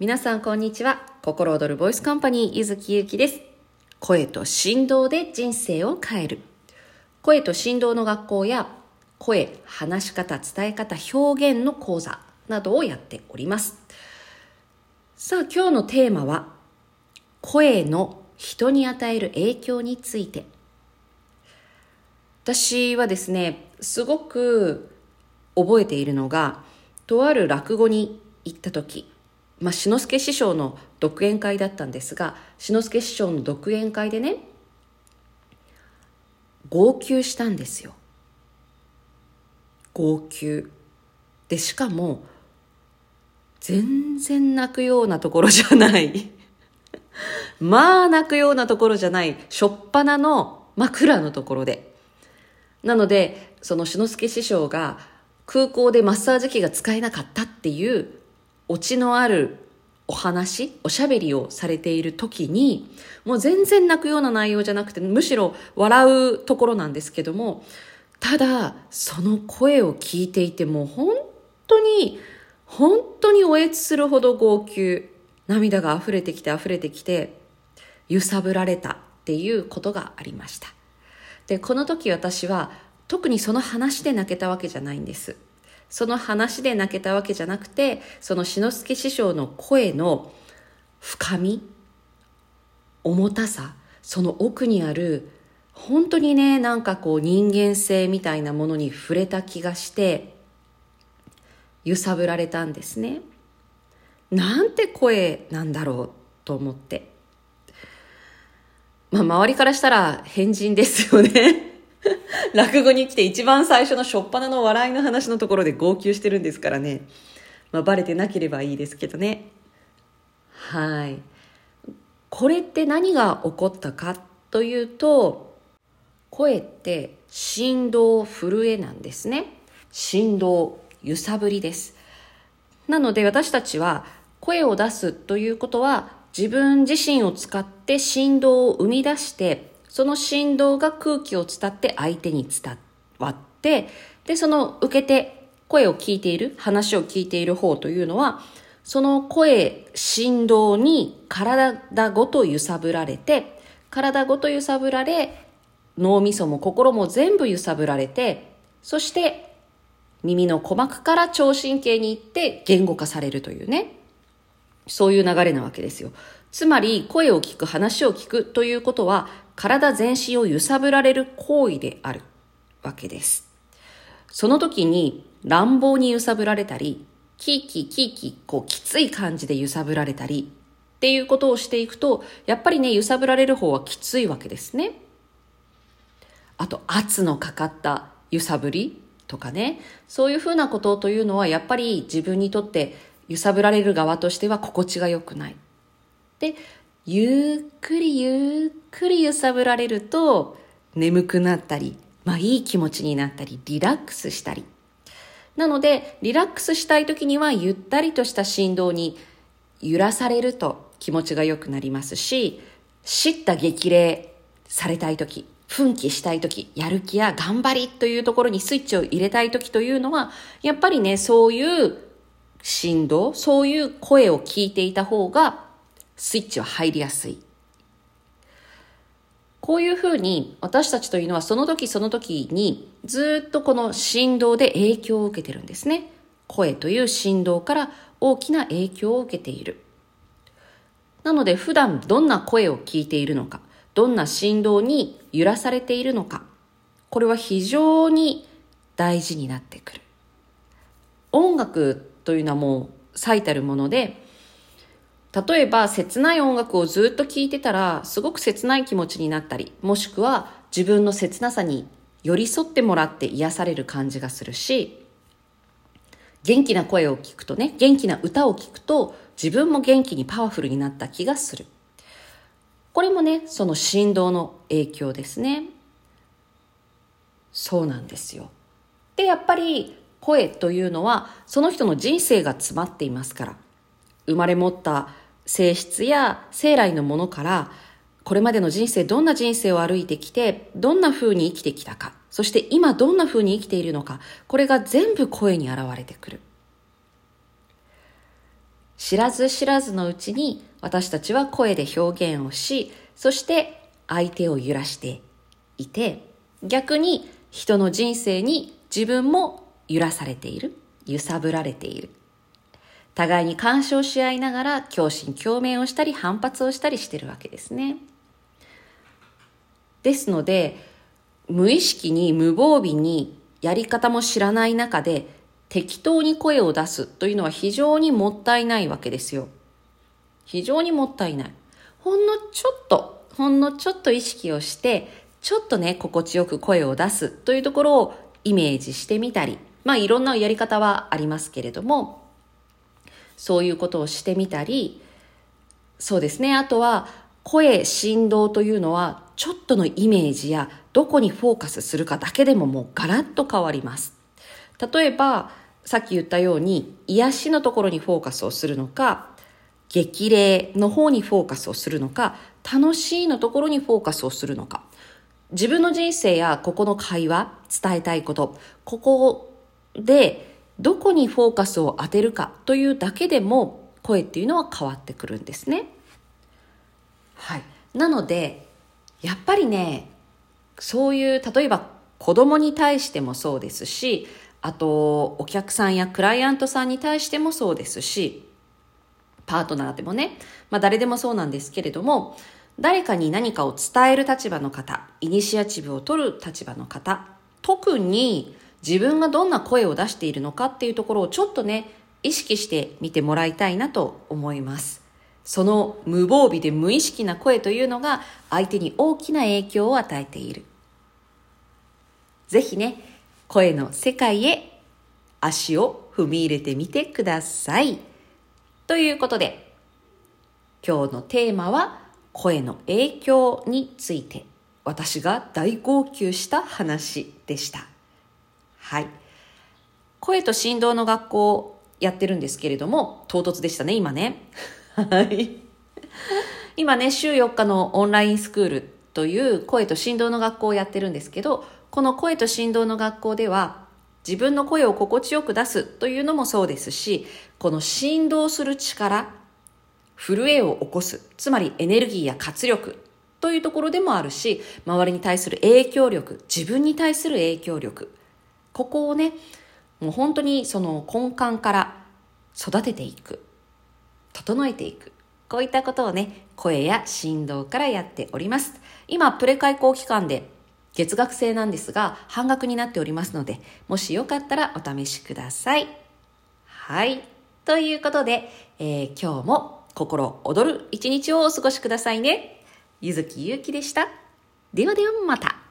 皆さんこんにちは。心躍るボイスカンパニー、ゆずきゆきです。声と振動で人生を変える。声と振動の学校や、声、話し方、伝え方、表現の講座などをやっております。さあ、今日のテーマは、声の人に与える影響について。私はですね、すごく覚えているのが、とある落語に行った時、まあ、志の輔師匠の独演会だったんですが志の輔師匠の独演会でね号泣したんですよ。号泣。でしかも全然泣くようなところじゃない。まあ泣くようなところじゃないしょっぱなの枕のところで。なのでその志の輔師匠が空港でマッサージ機が使えなかったっていうオチのあるお話、おしゃべりをされている時に、もう全然泣くような内容じゃなくて、むしろ笑うところなんですけども、ただ、その声を聞いていても本当に、本当におえつするほど号泣、涙が溢れてきて溢れてきて、揺さぶられたっていうことがありました。で、この時私は特にその話で泣けたわけじゃないんです。その話で泣けたわけじゃなくて、その志の輔師匠の声の深み、重たさ、その奥にある、本当にね、なんかこう人間性みたいなものに触れた気がして、揺さぶられたんですね。なんて声なんだろうと思って。まあ周りからしたら変人ですよね。落語に来て一番最初の初っ端の笑いの話のところで号泣してるんですからね。まあ、バレてなければいいですけどね。はい。これって何が起こったかというと、声って振動、震えなんですね。振動、揺さぶりです。なので私たちは声を出すということは自分自身を使って振動を生み出してその振動が空気を伝って相手に伝わって、で、その受けて声を聞いている、話を聞いている方というのは、その声、振動に体ごと揺さぶられて、体ごと揺さぶられ、脳みそも心も全部揺さぶられて、そして耳の鼓膜から聴神経に行って言語化されるというね。そういう流れなわけですよ。つまり、声を聞く、話を聞くということは、体全身を揺さぶられる行為であるわけです。その時に乱暴に揺さぶられたり、キーキーキーキー、こう、きつい感じで揺さぶられたり、っていうことをしていくと、やっぱりね、揺さぶられる方はきついわけですね。あと、圧のかかった揺さぶりとかね、そういうふうなことというのは、やっぱり自分にとって揺さぶられる側としては心地が良くない。で、ゆっくりゆっくり揺さぶられると眠くなったり、まあいい気持ちになったり、リラックスしたり。なので、リラックスしたい時にはゆったりとした振動に揺らされると気持ちが良くなりますし、叱咤激励されたい時、奮起したい時、やる気や頑張りというところにスイッチを入れたい時というのは、やっぱりね、そういう振動、そういう声を聞いていた方がスイッチは入りやすい。こういうふうに私たちというのはその時その時にずっとこの振動で影響を受けてるんですね。声という振動から大きな影響を受けている。なので普段どんな声を聞いているのか、どんな振動に揺らされているのか、これは非常に大事になってくる。音楽というのはもう最たるもので、例えば切ない音楽をずっと聴いてたらすごく切ない気持ちになったりもしくは自分の切なさに寄り添ってもらって癒される感じがするし元気な声を聞くとね元気な歌を聞くと自分も元気にパワフルになった気がする。これもねその振動の影響ですね。そうなんですよ。でやっぱり声というのはその人の人生が詰まっていますから生まれ持った性質や生来のものから、これまでの人生、どんな人生を歩いてきて、どんな風に生きてきたか、そして今どんな風に生きているのか、これが全部声に現れてくる。知らず知らずのうちに私たちは声で表現をし、そして相手を揺らしていて、逆に人の人生に自分も揺らされている、揺さぶられている。互いに干渉し合いながら共振共鳴をしたり反発をしたりしてるわけですね。ですので、無意識に無防備にやり方も知らない中で適当に声を出すというのは非常にもったいないわけですよ。非常にもったいない。ほんのちょっと、ほんのちょっと意識をして、ちょっとね、心地よく声を出すというところをイメージしてみたり、まあいろんなやり方はありますけれども、そういうことをしてみたり、そうですね。あとは、声、振動というのは、ちょっとのイメージやどこにフォーカスするかだけでももうガラッと変わります。例えば、さっき言ったように、癒しのところにフォーカスをするのか、激励の方にフォーカスをするのか、楽しいのところにフォーカスをするのか。自分の人生やここの会話、伝えたいこと、ここをでどこにフォーカスを当てるかというだけでも声っていうのは変わってくるんですね。はい。なので、やっぱりね、そういう、例えば子供に対してもそうですし、あと、お客さんやクライアントさんに対してもそうですし、パートナーでもね、まあ誰でもそうなんですけれども、誰かに何かを伝える立場の方、イニシアチブを取る立場の方、特に自分がどんな声を出しているのかっていうところをちょっとね、意識してみてもらいたいなと思います。その無防備で無意識な声というのが相手に大きな影響を与えている。ぜひね、声の世界へ足を踏み入れてみてください。ということで、今日のテーマは声の影響について私が大号泣した話でした。はい。声と振動の学校をやってるんですけれども、唐突でしたね、今ね。はい。今ね、週4日のオンラインスクールという声と振動の学校をやってるんですけど、この声と振動の学校では、自分の声を心地よく出すというのもそうですし、この振動する力、震えを起こす、つまりエネルギーや活力というところでもあるし、周りに対する影響力、自分に対する影響力、ここをね、もう本当にその根幹から育てていく、整えていく。こういったことをね、声や振動からやっております。今、プレ開講期間で月額制なんですが、半額になっておりますので、もしよかったらお試しください。はい。ということで、えー、今日も心躍る一日をお過ごしくださいね。ゆずきゆうきでした。ではではまた。